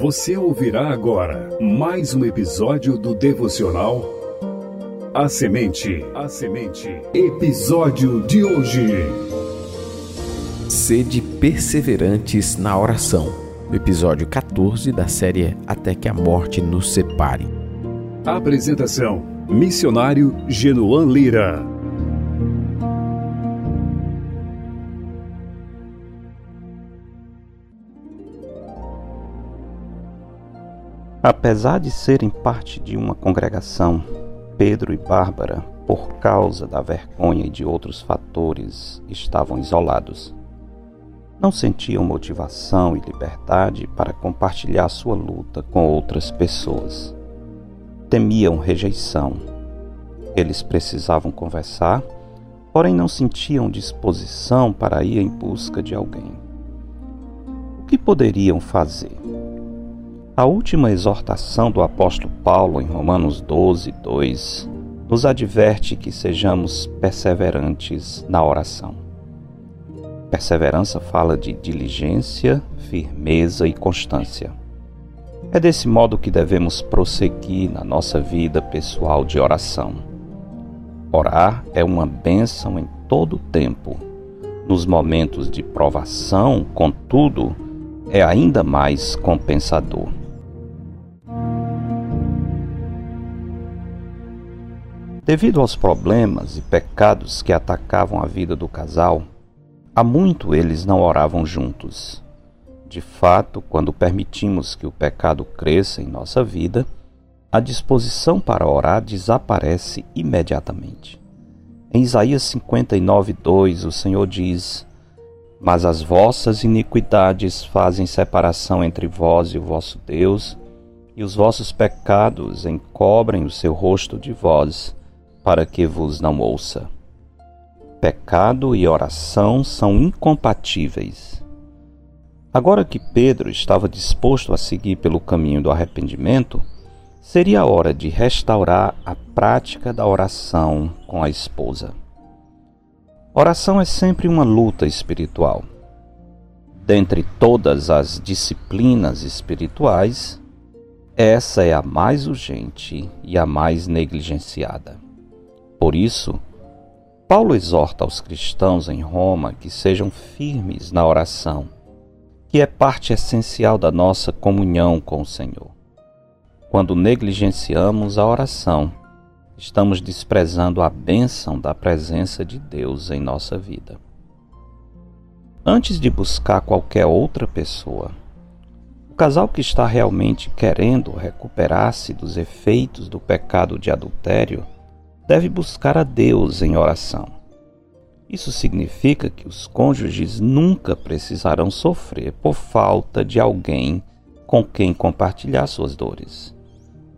Você ouvirá agora mais um episódio do devocional A Semente. A Semente. Episódio de hoje. Sede perseverantes na oração. Episódio 14 da série Até que a morte nos separe. Apresentação: Missionário Genoan Lira. Apesar de serem parte de uma congregação, Pedro e Bárbara, por causa da vergonha e de outros fatores, estavam isolados. Não sentiam motivação e liberdade para compartilhar sua luta com outras pessoas. Temiam rejeição. Eles precisavam conversar, porém não sentiam disposição para ir em busca de alguém. O que poderiam fazer? A última exortação do apóstolo Paulo em Romanos 12, 2 nos adverte que sejamos perseverantes na oração. Perseverança fala de diligência, firmeza e constância. É desse modo que devemos prosseguir na nossa vida pessoal de oração. Orar é uma bênção em todo o tempo. Nos momentos de provação, contudo, é ainda mais compensador. Devido aos problemas e pecados que atacavam a vida do casal, há muito eles não oravam juntos. De fato, quando permitimos que o pecado cresça em nossa vida, a disposição para orar desaparece imediatamente. Em Isaías 59, 2, o Senhor diz: Mas as vossas iniquidades fazem separação entre vós e o vosso Deus, e os vossos pecados encobrem o seu rosto de vós para que vos não ouça. Pecado e oração são incompatíveis. Agora que Pedro estava disposto a seguir pelo caminho do arrependimento, seria a hora de restaurar a prática da oração com a esposa. Oração é sempre uma luta espiritual. Dentre todas as disciplinas espirituais, essa é a mais urgente e a mais negligenciada. Por isso, Paulo exorta aos cristãos em Roma que sejam firmes na oração, que é parte essencial da nossa comunhão com o Senhor. Quando negligenciamos a oração, estamos desprezando a bênção da presença de Deus em nossa vida. Antes de buscar qualquer outra pessoa, o casal que está realmente querendo recuperar-se dos efeitos do pecado de adultério deve buscar a Deus em oração. Isso significa que os cônjuges nunca precisarão sofrer por falta de alguém com quem compartilhar suas dores.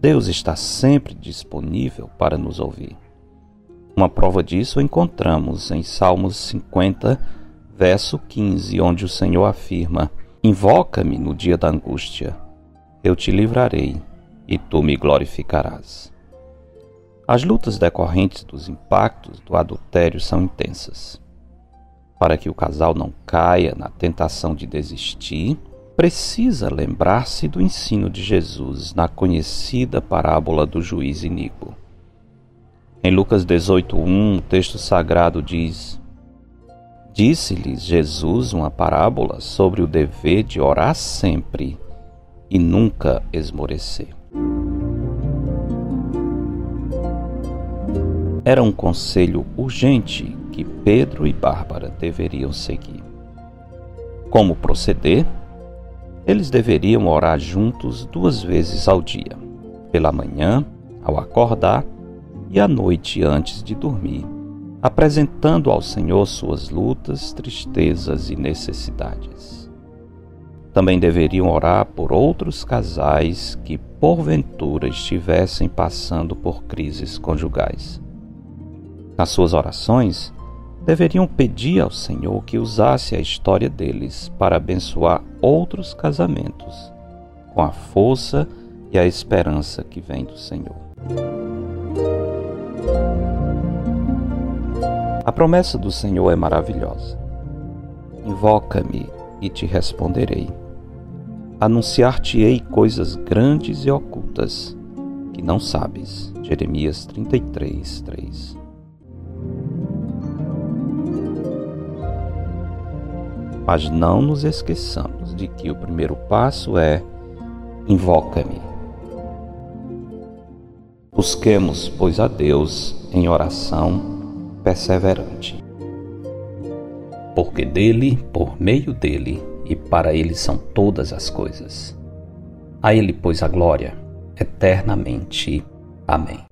Deus está sempre disponível para nos ouvir. Uma prova disso encontramos em Salmos 50, verso 15, onde o Senhor afirma: Invoca-me no dia da angústia, eu te livrarei e tu me glorificarás. As lutas decorrentes dos impactos do adultério são intensas. Para que o casal não caia na tentação de desistir, precisa lembrar-se do ensino de Jesus na conhecida parábola do juiz iníquo. Em Lucas 18:1, o texto sagrado diz: Disse-lhes Jesus uma parábola sobre o dever de orar sempre e nunca esmorecer. Era um conselho urgente que Pedro e Bárbara deveriam seguir. Como proceder? Eles deveriam orar juntos duas vezes ao dia, pela manhã, ao acordar, e à noite antes de dormir, apresentando ao Senhor suas lutas, tristezas e necessidades. Também deveriam orar por outros casais que porventura estivessem passando por crises conjugais. Nas suas orações, deveriam pedir ao Senhor que usasse a história deles para abençoar outros casamentos, com a força e a esperança que vem do Senhor. A promessa do Senhor é maravilhosa. Invoca-me e te responderei. anunciar-te-ei coisas grandes e ocultas que não sabes. Jeremias 33, 3. Mas não nos esqueçamos de que o primeiro passo é invoca-me. Busquemos, pois, a Deus em oração perseverante. Porque dele, por meio dele e para ele são todas as coisas. A ele, pois, a glória eternamente. Amém.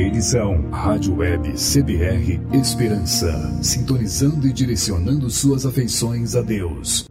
Edição Rádio Web CBR Esperança, sintonizando e direcionando suas afeições a Deus.